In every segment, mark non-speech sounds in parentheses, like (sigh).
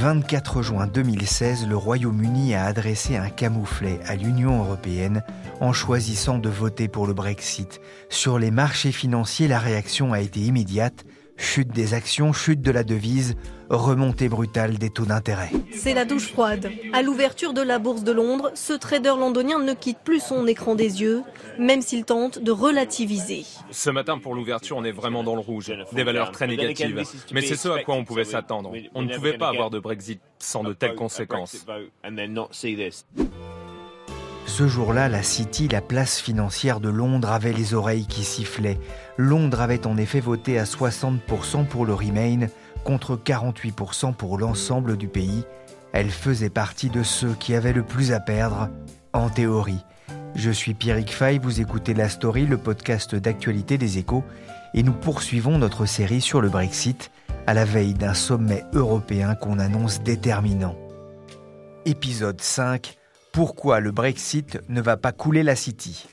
24 juin 2016, le Royaume-Uni a adressé un camouflet à l'Union européenne en choisissant de voter pour le Brexit. Sur les marchés financiers, la réaction a été immédiate. Chute des actions, chute de la devise, remontée brutale des taux d'intérêt. C'est la douche froide. À l'ouverture de la bourse de Londres, ce trader londonien ne quitte plus son écran des yeux, même s'il tente de relativiser. Ce matin, pour l'ouverture, on est vraiment dans le rouge. Des valeurs très négatives. Mais c'est ce à quoi on pouvait s'attendre. On ne pouvait pas avoir de Brexit sans de telles conséquences. Ce jour-là, la City, la place financière de Londres, avait les oreilles qui sifflaient. Londres avait en effet voté à 60% pour le Remain contre 48% pour l'ensemble du pays. Elle faisait partie de ceux qui avaient le plus à perdre, en théorie. Je suis Pierrick Fay, vous écoutez La Story, le podcast d'actualité des échos, et nous poursuivons notre série sur le Brexit à la veille d'un sommet européen qu'on annonce déterminant. Épisode 5 pourquoi le Brexit ne va pas couler la City.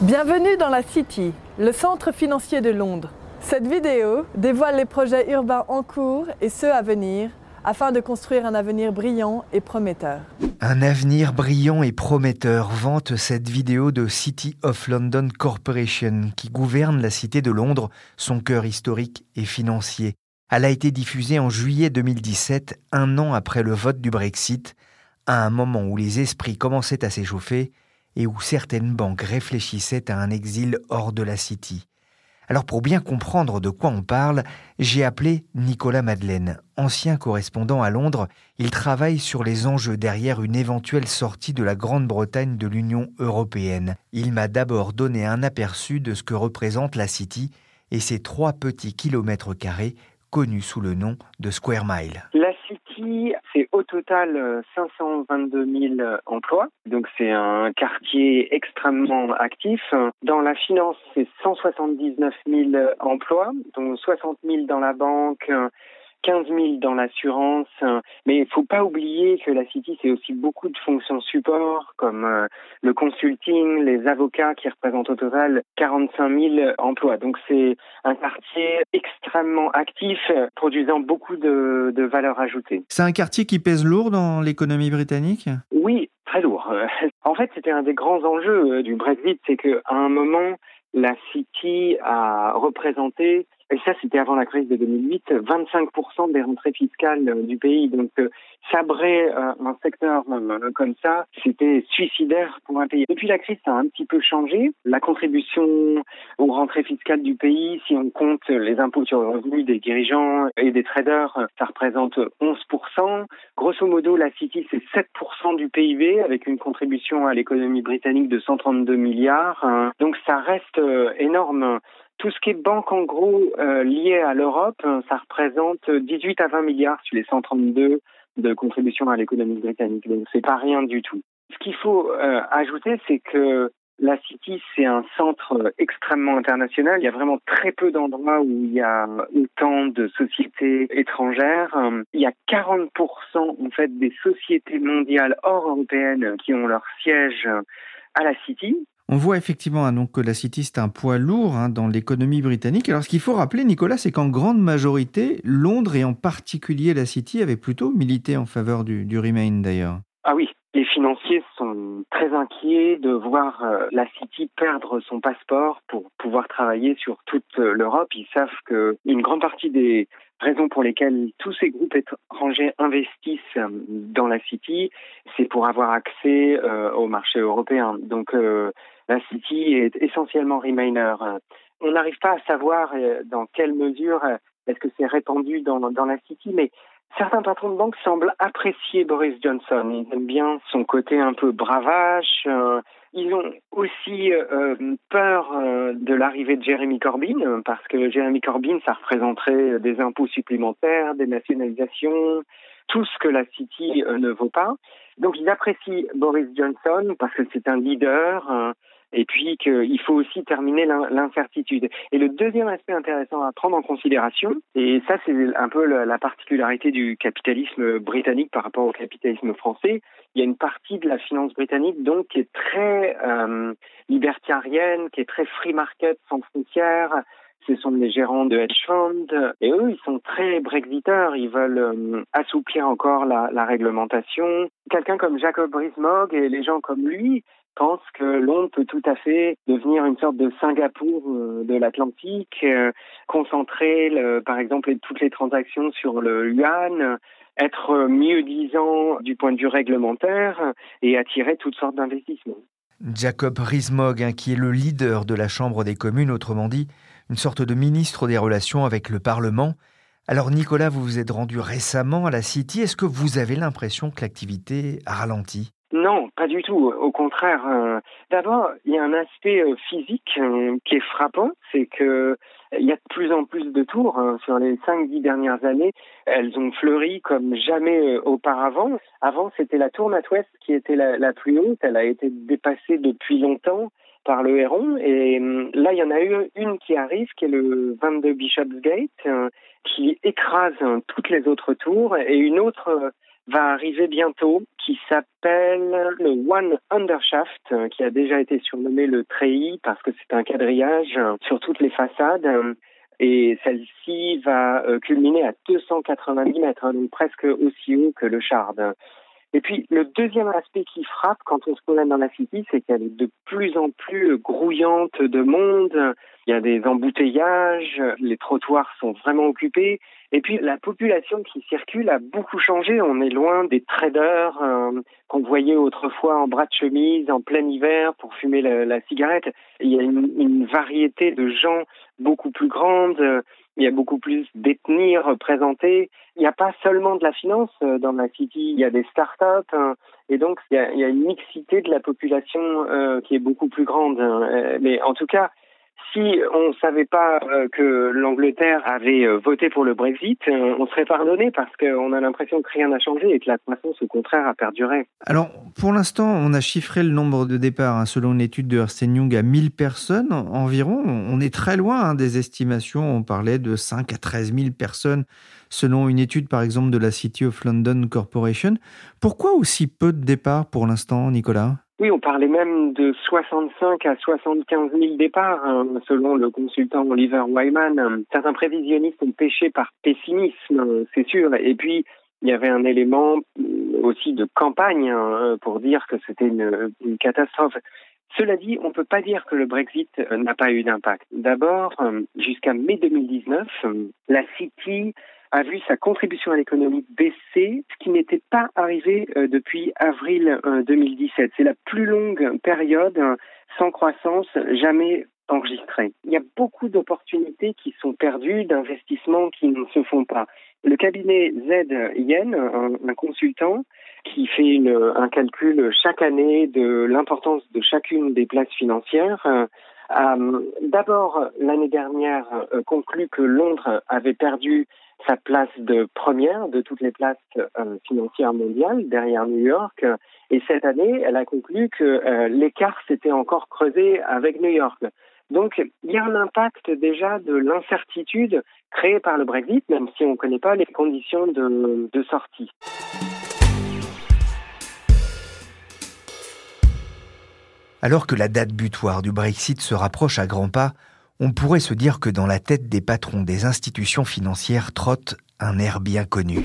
Bienvenue dans la City, le centre financier de Londres. Cette vidéo dévoile les projets urbains en cours et ceux à venir afin de construire un avenir brillant et prometteur. Un avenir brillant et prometteur vante cette vidéo de City of London Corporation qui gouverne la cité de Londres, son cœur historique et financier. Elle a été diffusée en juillet 2017, un an après le vote du Brexit, à un moment où les esprits commençaient à s'échauffer et où certaines banques réfléchissaient à un exil hors de la City. Alors pour bien comprendre de quoi on parle, j'ai appelé Nicolas Madeleine. Ancien correspondant à Londres, il travaille sur les enjeux derrière une éventuelle sortie de la Grande-Bretagne de l'Union européenne. Il m'a d'abord donné un aperçu de ce que représente la City et ses trois petits kilomètres carrés connus sous le nom de Square Mile. C'est au total 522 euh, 000 emplois. Donc c'est un quartier extrêmement actif. Dans la finance, c'est 179 000 emplois, dont 60 000 dans la banque, 15 000 dans l'assurance. Mais il faut pas oublier que la City, c'est aussi beaucoup de fonctions support, comme euh, le consulting, les avocats qui représentent au total 45 000 emplois. Donc c'est un quartier extrêmement actif, produisant beaucoup de, de valeur ajoutée. C'est un quartier qui pèse lourd dans l'économie britannique? Oui, très lourd. (laughs) En fait, c'était un des grands enjeux euh, du Brexit, c'est qu'à un moment, la City a représenté et ça, c'était avant la crise de 2008, 25% des rentrées fiscales euh, du pays. Donc, euh, sabrer euh, un secteur comme ça, c'était suicidaire pour un pays. Depuis la crise, ça a un petit peu changé. La contribution aux rentrées fiscales du pays, si on compte les impôts sur le revenu des dirigeants et des traders, ça représente 11%. Grosso modo, la City, c'est 7% du PIB avec une contribution à l'économie britannique de 132 milliards. Donc, ça reste énorme. Tout ce qui est banque, en gros, euh, lié à l'Europe, ça représente 18 à 20 milliards sur les 132 de contribution à l'économie britannique. Donc, c'est pas rien du tout. Ce qu'il faut euh, ajouter, c'est que la City, c'est un centre extrêmement international. Il y a vraiment très peu d'endroits où il y a autant de sociétés étrangères. Il y a 40% en fait des sociétés mondiales hors européennes qui ont leur siège à la City. On voit effectivement hein, que la City, c'est un poids lourd hein, dans l'économie britannique. Alors ce qu'il faut rappeler, Nicolas, c'est qu'en grande majorité, Londres et en particulier la City avaient plutôt milité en faveur du, du Remain d'ailleurs. Ah oui, les financiers sont très inquiets de voir euh, la City perdre son passeport pour pouvoir travailler sur toute euh, l'Europe. Ils savent qu'une grande partie des raisons pour lesquelles tous ces groupes étrangers investissent dans la City, c'est pour avoir accès au marché européen. Donc la City est essentiellement Remainer. On n'arrive pas à savoir dans quelle mesure est-ce que c'est répandu dans, la City, mais Certains patrons de banque semblent apprécier Boris Johnson. Ils aiment bien son côté un peu bravache. Euh, ils ont aussi euh, peur euh, de l'arrivée de Jeremy Corbyn, parce que Jeremy Corbyn, ça représenterait des impôts supplémentaires, des nationalisations, tout ce que la City ne vaut pas. Donc ils apprécient Boris Johnson parce que c'est un leader et puis qu'il faut aussi terminer l'incertitude. Et le deuxième aspect intéressant à prendre en considération, et ça c'est un peu la particularité du capitalisme britannique par rapport au capitalisme français, il y a une partie de la finance britannique donc qui est très euh, libertarienne, qui est très free market, sans frontières, ce sont les gérants de hedge funds. Et eux ils sont très brexiteurs. Ils veulent euh, assouplir encore la, la réglementation. Quelqu'un comme Jacob Rees-Mogg et les gens comme lui pense que Londres peut tout à fait devenir une sorte de Singapour euh, de l'Atlantique, euh, concentrer, par exemple, toutes les transactions sur le yuan, être mieux disant du point de vue réglementaire et attirer toutes sortes d'investissements. Jacob Rees-Mogg, hein, qui est le leader de la Chambre des communes, autrement dit, une sorte de ministre des relations avec le Parlement. Alors Nicolas, vous vous êtes rendu récemment à la City. Est-ce que vous avez l'impression que l'activité a ralenti? Non, pas du tout. Au contraire. Euh, d'abord, il y a un aspect euh, physique euh, qui est frappant, c'est que il y a de plus en plus de tours hein. sur les cinq dix dernières années. Elles ont fleuri comme jamais auparavant. Avant, c'était la tour NatWest qui était la, plus haute. Elle a été dépassée depuis longtemps par le Héron. Et là, il y en a eu une qui arrive, qui est le 22 Bishopsgate, qui écrase toutes les autres tours, et une autre va arriver bientôt, qui s'appelle le One Undershaft, qui a déjà été surnommé le treillis parce que c'est un quadrillage sur toutes les façades. Et celle-ci va euh, culminer à 290 mètres, hein, donc presque aussi haut que le Shard. Et puis, le deuxième aspect qui frappe quand on se promène dans la City, c'est qu'elle est de plus en plus grouillante de monde. Il y a des embouteillages, les trottoirs sont vraiment occupés. Et puis la population qui circule a beaucoup changé. On est loin des traders euh, qu'on voyait autrefois en bras de chemise en plein hiver pour fumer la, cigarette. Il y a une, variété de gens beaucoup plus grande. Il y a beaucoup plus d'ethnies représentées. Il n'y a pas seulement de la finance euh, dans la city. Il y a des start-up. Hein. et donc il y, a, une mixité de la population euh, qui est beaucoup plus grande. Hein. mais en tout cas, si on ne savait pas euh, que l'Angleterre avait euh, voté pour le Brexit, euh, on serait pardonné parce qu'on a l'impression que rien n'a changé et que la croissance, au contraire, a perduré. Alors, pour l'instant, on a chiffré le nombre de départs, hein, selon une étude de Ernst Young, à 1000 personnes environ. On est très loin hein, des estimations. On parlait de 5 à 13 000 personnes, selon une étude, par exemple, de la City of London Corporation. Pourquoi aussi peu de départs pour l'instant, Nicolas? Oui, on parlait même de 65 à 75 000 départs, hein, selon le consultant Oliver Wyman. Certains prévisionnistes ont péché par pessimisme, c'est sûr. Et puis, il y avait un élément euh, aussi de campagne hein, pour dire que c'était une, une, catastrophe. Cela dit, on ne peut pas dire que le Brexit euh, n'a pas eu d'impact. D'abord, euh, jusqu'à mai 2019, la City a vu sa contribution à l'économie baisser, ce qui n'était pas arrivé euh, depuis avril 2017. Euh, C'est la plus longue période sans croissance jamais enregistrée. Il y a beaucoup d'opportunités qui sont perdues, d'investissements qui ne se font pas. Le cabinet Z Yen, un, consultant, qui fait un calcul chaque année de l'importance de chacune des places financières, euh, a d'abord l'année dernière conclu que Londres avait perdu sa place de première de toutes les places euh, financières mondiales derrière New York. Et cette année, elle a conclu que euh, l'écart s'était encore creusé avec New York. Donc, il y a un impact déjà de l'incertitude créée par le Brexit, même si on ne connaît pas les conditions de, de sortie. Alors que la date butoir du Brexit se rapproche à grands pas, on pourrait se dire que dans la tête des patrons des institutions financières trotte un air bien connu.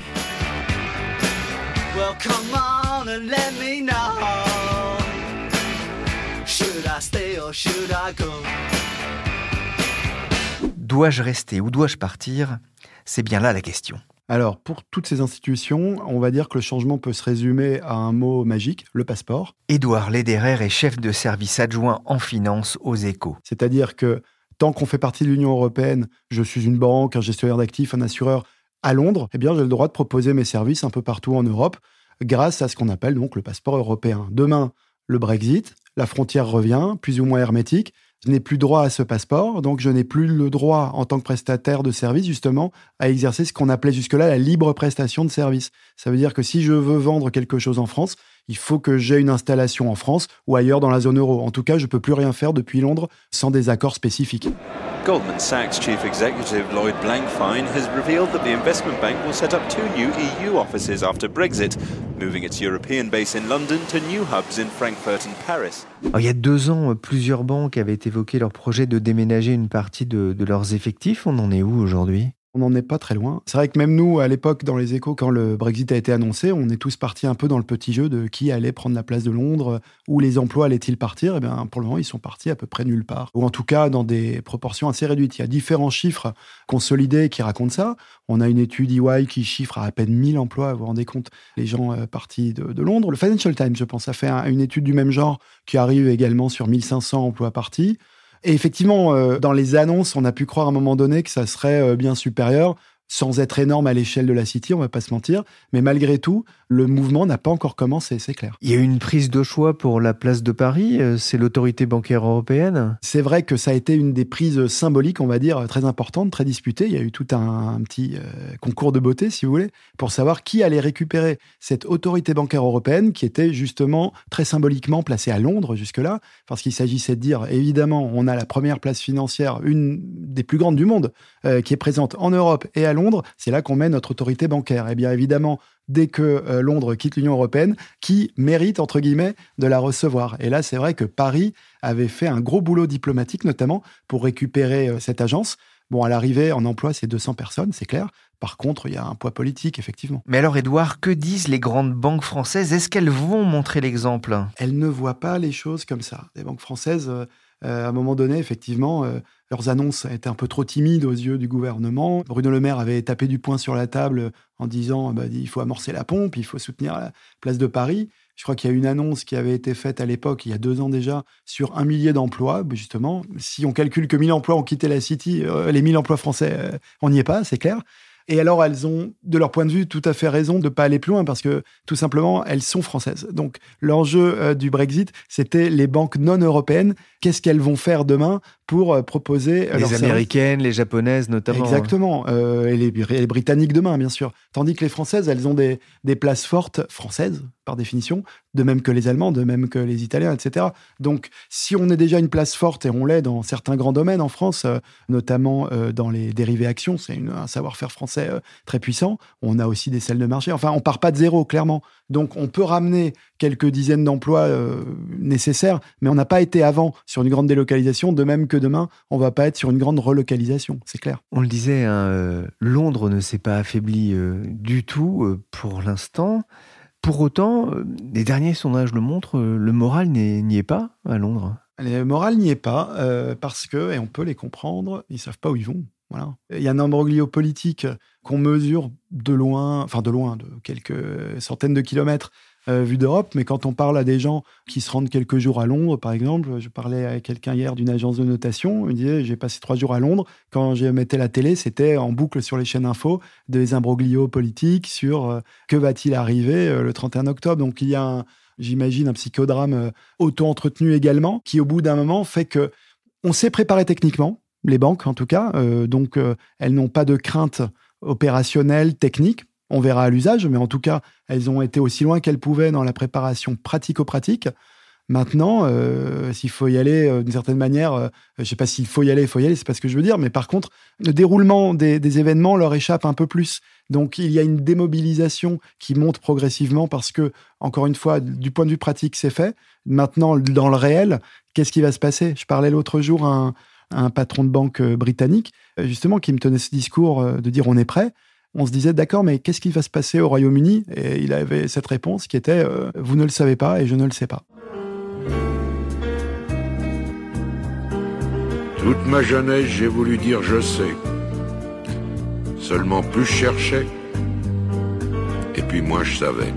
Dois-je rester ou dois-je partir? C'est bien là la question. Alors, pour toutes ces institutions, on va dire que le changement peut se résumer à un mot magique, le passeport. Édouard Lederer est chef de service adjoint en finance aux échos. C'est-à-dire que tant qu'on fait partie de l'Union européenne, je suis une banque, un gestionnaire d'actifs, un assureur à Londres, eh bien, j'ai le droit de proposer mes services un peu partout en Europe grâce à ce qu'on appelle donc le passeport européen. Demain, le Brexit, la frontière revient, plus ou moins hermétique. Je n'ai plus droit à ce passeport, donc je n'ai plus le droit, en tant que prestataire de service, justement, à exercer ce qu'on appelait jusque-là la libre prestation de service. Ça veut dire que si je veux vendre quelque chose en France, il faut que j'ai une installation en France ou ailleurs dans la zone euro. En tout cas, je ne peux plus rien faire depuis Londres sans des accords spécifiques. Goldman Sachs chief executive Lloyd Blankfein has revealed that the investment bank will set up two new EU offices after Brexit, moving its European base in London to new hubs in Frankfurt and Paris. il y a deux ans, plusieurs banques avaient évoqué leur projet de déménager une partie de leurs effectifs. On en est où aujourd'hui? On n'en est pas très loin. C'est vrai que même nous, à l'époque, dans les échos, quand le Brexit a été annoncé, on est tous partis un peu dans le petit jeu de qui allait prendre la place de Londres, où les emplois allaient-ils partir. Eh bien, pour le moment, ils sont partis à peu près nulle part. Ou en tout cas, dans des proportions assez réduites. Il y a différents chiffres consolidés qui racontent ça. On a une étude EY qui chiffre à à peine 1000 emplois, vous vous rendez compte, les gens euh, partis de, Londres. Le Financial Times, je pense, a fait une étude du même genre qui arrive également sur 1500 emplois partis. Et effectivement, euh, dans les annonces, on a pu croire à un moment donné que ça serait euh, bien supérieur sans être énorme à l'échelle de la City, on va pas se mentir. Mais malgré tout, le mouvement n'a pas encore commencé, c'est clair. Il y a eu une prise de choix pour la place de Paris, euh, c'est l'autorité bancaire européenne C'est vrai que ça a été une des prises symboliques, on va dire, très importantes, très disputées. Il y a eu tout un, petit euh, concours de beauté, si vous voulez, pour savoir qui allait récupérer cette autorité bancaire européenne qui était justement très symboliquement placée à Londres jusque-là, parce qu'il s'agissait de dire, évidemment, on a la première place financière, une des plus grandes du monde, euh, qui est présente en Europe et à Londres, c'est là qu'on met notre autorité bancaire. Et eh bien évidemment, dès que euh, Londres quitte l'Union européenne, qui mérite, entre guillemets, de la recevoir. Et là, c'est vrai que Paris avait fait un gros boulot diplomatique, notamment pour récupérer euh, cette agence. Bon, à l'arrivée, en emploi, c'est 200 personnes, c'est clair. Par contre, il y a un poids politique, effectivement. Mais alors, Edouard, que disent les grandes banques françaises? Est-ce qu'elles vont montrer l'exemple? Elles ne voient pas les choses comme ça. Les banques françaises, à un moment donné, effectivement, leurs annonces étaient un peu trop timides aux yeux du gouvernement. Bruno Le Maire avait tapé du poing sur la table en disant bah, il faut amorcer la pompe, il faut soutenir la place de Paris. Je crois qu'il y a une annonce qui avait été faite à l'époque, il y a deux ans déjà, sur un millier d'emplois. Bah, justement, si on calcule que 1000 emplois ont quitté la City, euh, les 1000 emplois français, euh, on n'y est pas, c'est clair. Et alors, elles ont, de leur point de vue, tout à fait raison de ne pas aller plus loin parce que, tout simplement, elles sont françaises. Donc, l'enjeu euh, du Brexit, c'était les banques non européennes. Qu'est-ce qu'elles vont faire demain? Pour euh, proposer euh, les américaines, les japonaises notamment. Exactement, et les, les, britanniques demain, bien sûr. Tandis que les françaises, elles ont des, des places fortes françaises par définition, de même que les Allemands, de même que les Italiens, etc. Donc, si on est déjà une place forte, et on l'est dans certains grands domaines en France, euh, notamment euh, dans les dérivés actions, c'est un savoir-faire français euh, très puissant, on a aussi des selles de marché. Enfin, on part pas de zéro, clairement. Donc, on peut ramener quelques dizaines d'emplois nécessaires, mais on n'a pas été avant sur une grande délocalisation, de même que demain, on va pas être sur une grande relocalisation, c'est clair. On le disait, hein, Londres ne s'est pas affaibli du tout pour l'instant. Pour autant, euh, les derniers sondages le montrent, euh, le moral n'y est pas à Londres. Le moral n'y est pas euh, parce que, et on peut les comprendre, ils savent pas où ils vont. Voilà. Il y a un imbroglio politique qu'on mesure de loin, enfin de loin, de quelques centaines de kilomètres, euh, vue d'Europe, mais quand on parle à des gens qui se rendent quelques jours à Londres, par exemple, je parlais à quelqu'un hier d'une agence de notation, il me disait j'ai passé trois jours à Londres, quand j'ai mettais la télé, c'était en boucle sur les chaînes info des imbroglios politiques sur euh, que va-t-il arriver euh, le 31 octobre. Donc il y a, j'imagine, un psychodrame auto-entretenu également, qui au bout d'un moment fait que on s'est préparé techniquement, les banques en tout cas, donc elles n'ont pas de crainte opérationnelle, technique, on verra à l'usage, mais en tout cas, elles ont été aussi loin qu'elles pouvaient dans la préparation pratico-pratique. Maintenant, euh, s'il faut y aller euh, d'une certaine manière, euh, je ne sais pas s'il faut y aller, il faut y aller, c'est pas ce que je veux dire, mais par contre, le déroulement des, événements leur échappe un peu plus. Donc, il y a une démobilisation qui monte progressivement parce que, encore une fois, du point de vue pratique, c'est fait. Maintenant, dans le réel, qu'est-ce qui va se passer? Je parlais l'autre jour à un patron de banque britannique, justement, qui me tenait ce discours de dire on est prêt on se disait d'accord, mais qu'est-ce qui va se passer au Royaume-Uni? Et il avait cette réponse qui était euh, vous ne le savez pas et je ne le sais pas. Toute ma jeunesse, j'ai voulu dire je sais. Seulement plus je cherchais, et puis moi je savais.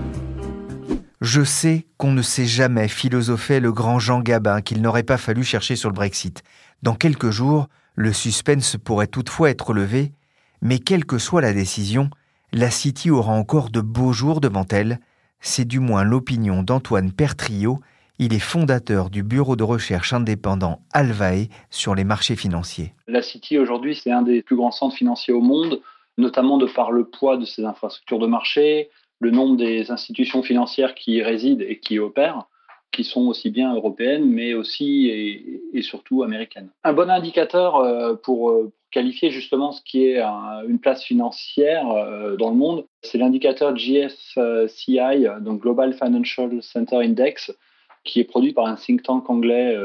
Je sais qu'on ne sait jamais, philosophait le grand Jean Gabin, qu'il n'aurait pas fallu chercher sur le Brexit. Dans quelques jours, le suspense pourrait toutefois être levé, mais quelle que soit la décision, la City aura encore de beaux jours devant elle. C'est du moins l'opinion d'Antoine Pertrio. Il est fondateur du bureau de recherche indépendant Alvae sur les marchés financiers. La City aujourd'hui, c'est un des plus grands centres financiers au monde, notamment de par le poids de ses infrastructures de marché, le nombre des institutions financières qui y résident et qui y opèrent, qui sont aussi bien européennes, mais aussi et, surtout américaines. Un bon indicateur euh, pour euh, qualifier justement ce qui est une place financière euh, dans le monde, c'est l'indicateur GFCI, donc Global Financial Center Index, qui est produit par un think tank anglais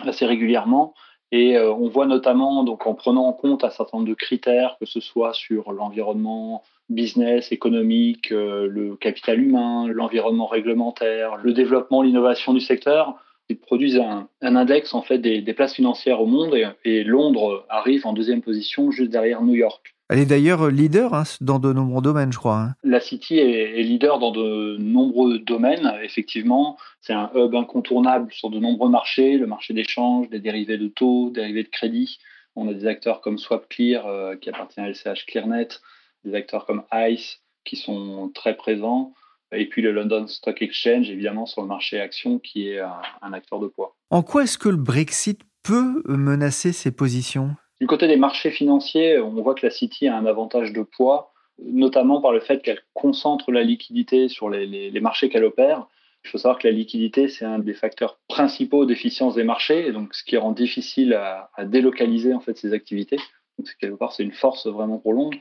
assez régulièrement. Et on voit notamment, donc en prenant en compte un certain nombre de critères, que ce soit sur l'environnement, business, économique, euh, le capital humain, l'environnement réglementaire, le développement, l'innovation du secteur. Ils produisent un, index en fait des, places financières au monde et, Londres arrive en deuxième position juste derrière New York. Elle est d'ailleurs leader hein, dans de nombreux domaines, je crois. Hein. La City est, leader dans de nombreux domaines, effectivement. C'est un hub incontournable sur de nombreux marchés, le marché d'échange, des dérivés de taux, dérivés de crédit. On a des acteurs comme SwapClear, euh, qui appartient à LCH ClearNet, des acteurs comme ICE qui sont très présents, et puis le London Stock Exchange, évidemment, sur le marché action, qui est un, acteur de poids. En quoi est-ce que le Brexit peut menacer ses positions? Du côté des marchés financiers, on voit que la City a un avantage de poids, notamment par le fait qu'elle concentre la liquidité sur les, marchés qu'elle opère. Il faut savoir que la liquidité, c'est un des facteurs principaux d'efficience des marchés, et donc ce qui rend difficile à, délocaliser en fait ces activités. Donc quelque part, c'est une force vraiment pour Londres.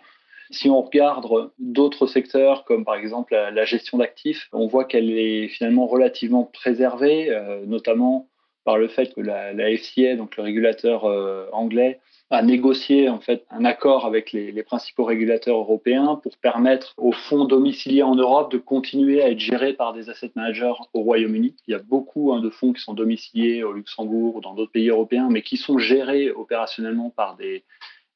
Si on regarde d'autres secteurs, comme par exemple la, gestion d'actifs, on voit qu'elle est finalement relativement préservée, euh, notamment par le fait que la, FCA, donc le régulateur euh, anglais, a négocié en fait un accord avec les, principaux régulateurs européens pour permettre aux fonds domiciliés en Europe de continuer à être gérés par des asset managers au Royaume-Uni. Il y a beaucoup hein, de fonds qui sont domiciliés au Luxembourg ou dans d'autres pays européens, mais qui sont gérés opérationnellement par des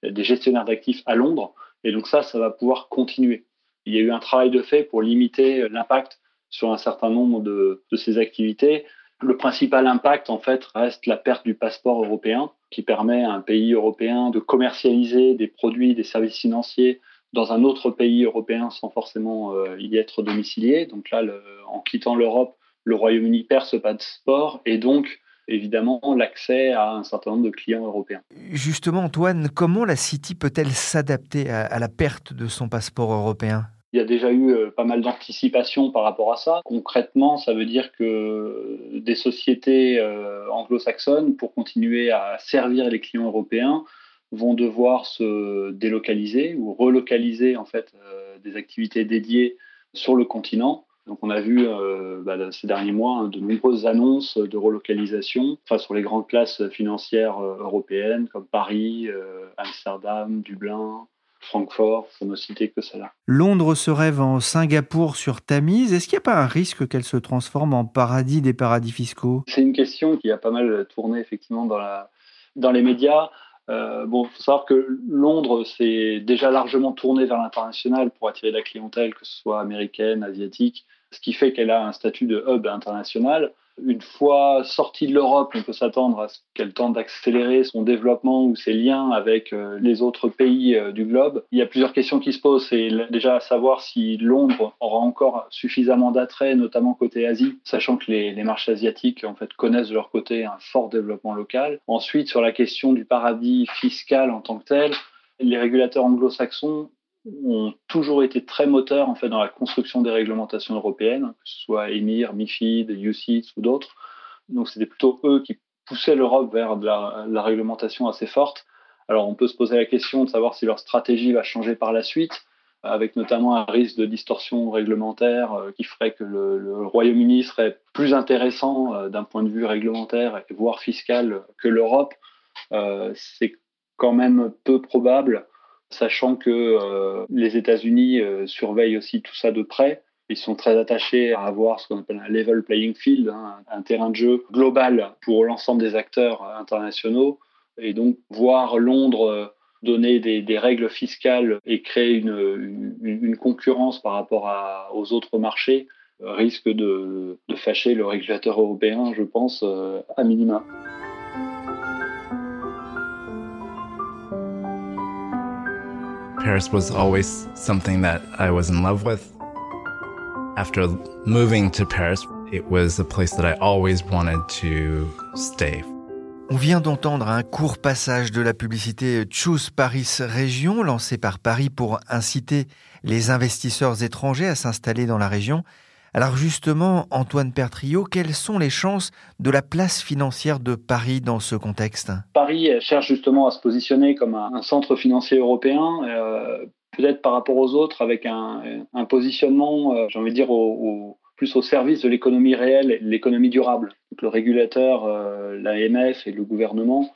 gestionnaires d'actifs à Londres. Et donc ça, ça va pouvoir continuer. Il y a eu un travail de fait pour limiter l'impact sur un certain nombre de, ces activités. Le principal impact, en fait, reste la perte du passeport européen, qui permet à un pays européen de commercialiser des produits, des services financiers dans un autre pays européen sans forcément euh, y être domicilié. Donc là, en quittant l'Europe, le Royaume-Uni perd ce passeport et donc évidemment l'accès à un certain nombre de clients européens. Justement, Antoine, comment la City peut-elle s'adapter à, la perte de son passeport européen? Il y a déjà eu euh, pas mal d'anticipation par rapport à ça. Concrètement, ça veut dire que des sociétés euh, anglo-saxonnes, pour continuer à servir les clients européens, vont devoir se délocaliser ou relocaliser en fait euh, des activités dédiées sur le continent. Donc on a vu euh, bah, ces derniers mois hein, de nombreuses annonces de relocalisation sur les grandes places financières euh, européennes comme Paris, euh, Amsterdam, Dublin, Francfort, pour ne citer que cela. Londres se rêve en Singapour sur Tamise. Est-ce qu'il n'y a pas un risque qu'elle se transforme en paradis des paradis fiscaux? C'est une question qui a pas mal tourné effectivement dans, la, dans les médias. bon, il faut savoir que Londres s'est déjà largement tourné vers l'international pour attirer la clientèle, que ce soit américaine, asiatique ce qui fait qu'elle a un statut de hub international. Une fois sortie de l'Europe, on peut s'attendre à ce qu'elle tente d'accélérer son développement ou ses liens avec euh, les autres pays euh, du globe. Il y a plusieurs questions qui se posent. C'est déjà à savoir si Londres aura encore suffisamment d'attrait, notamment côté Asie, sachant que les, marchés asiatiques connaissent de leur côté un fort développement local. Ensuite, sur la question du paradis fiscal en tant que tel, les régulateurs anglo-saxons ont toujours été très moteurs en fait dans la construction des réglementations européennes, que ce soit EMIR, MIFID, UCITS ou d'autres. Donc c'était plutôt eux qui poussaient l'Europe vers de la, réglementation assez forte. Alors on peut se poser la question de savoir si leur stratégie va changer par la suite, avec notamment un risque de distorsion réglementaire euh, qui ferait que le, Royaume-Uni serait plus intéressant euh, d'un point de vue réglementaire, voire fiscal, que l'Europe. Euh, c'est quand même peu probable sachant que euh, les États-Unis euh, surveillent aussi tout ça de près. Ils sont très attachés à avoir ce qu'on appelle un level playing field, hein, un terrain de jeu global pour l'ensemble des acteurs internationaux. Et donc voir Londres donner des, règles fiscales et créer une, concurrence par rapport aux autres marchés risque de, fâcher le régulateur européen, je pense, à minima. Paris was always something that I was in love with. After moving to Paris, it was a place that I always wanted to stay. On vient d'entendre un court passage de la publicité Choose Paris Région lancée par Paris pour inciter les investisseurs étrangers à s'installer dans la région. Alors justement, Antoine Pertriot, quelles sont les chances de la place financière de Paris dans ce contexte? Paris cherche justement à se positionner comme un, centre financier européen, euh, peut-être par rapport aux autres, avec un, positionnement, euh, j'ai envie de dire, plus au service de l'économie réelle et de l'économie durable. le régulateur, euh, l'AMF et le gouvernement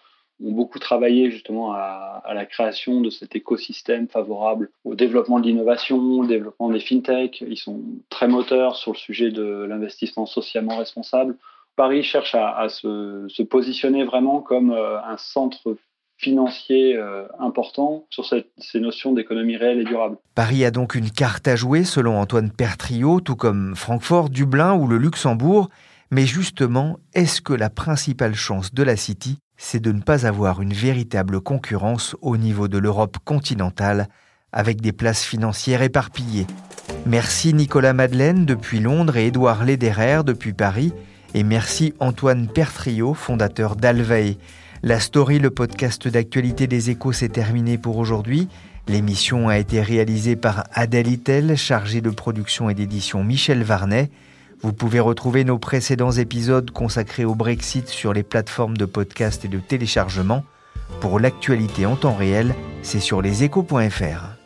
ont beaucoup travaillé justement à, la création de cet écosystème favorable au développement de l'innovation, au développement des fintechs. Ils sont très moteurs sur le sujet de l'investissement socialement responsable. Paris cherche à, se, positionner vraiment comme euh, un centre financier euh, important sur ces notions d'économie réelle et durable. Paris a donc une carte à jouer selon Antoine Pertriot, tout comme Francfort, Dublin ou le Luxembourg. Mais justement, est-ce que la principale chance de la City, c'est de ne pas avoir une véritable concurrence au niveau de l'Europe continentale, avec des places financières éparpillées Merci Nicolas Madeleine depuis Londres et Édouard Lederer depuis Paris, et merci Antoine Pertriot, fondateur d'Alvey. La story, le podcast d'actualité des échos, s'est terminé pour aujourd'hui. L'émission a été réalisée par Adèle Itel, chargée de production et d'édition Michel Varnet. Vous pouvez retrouver nos précédents épisodes consacrés au Brexit sur les plateformes de podcast et de téléchargement. Pour l'actualité en temps réel, c'est sur leséchos.fr.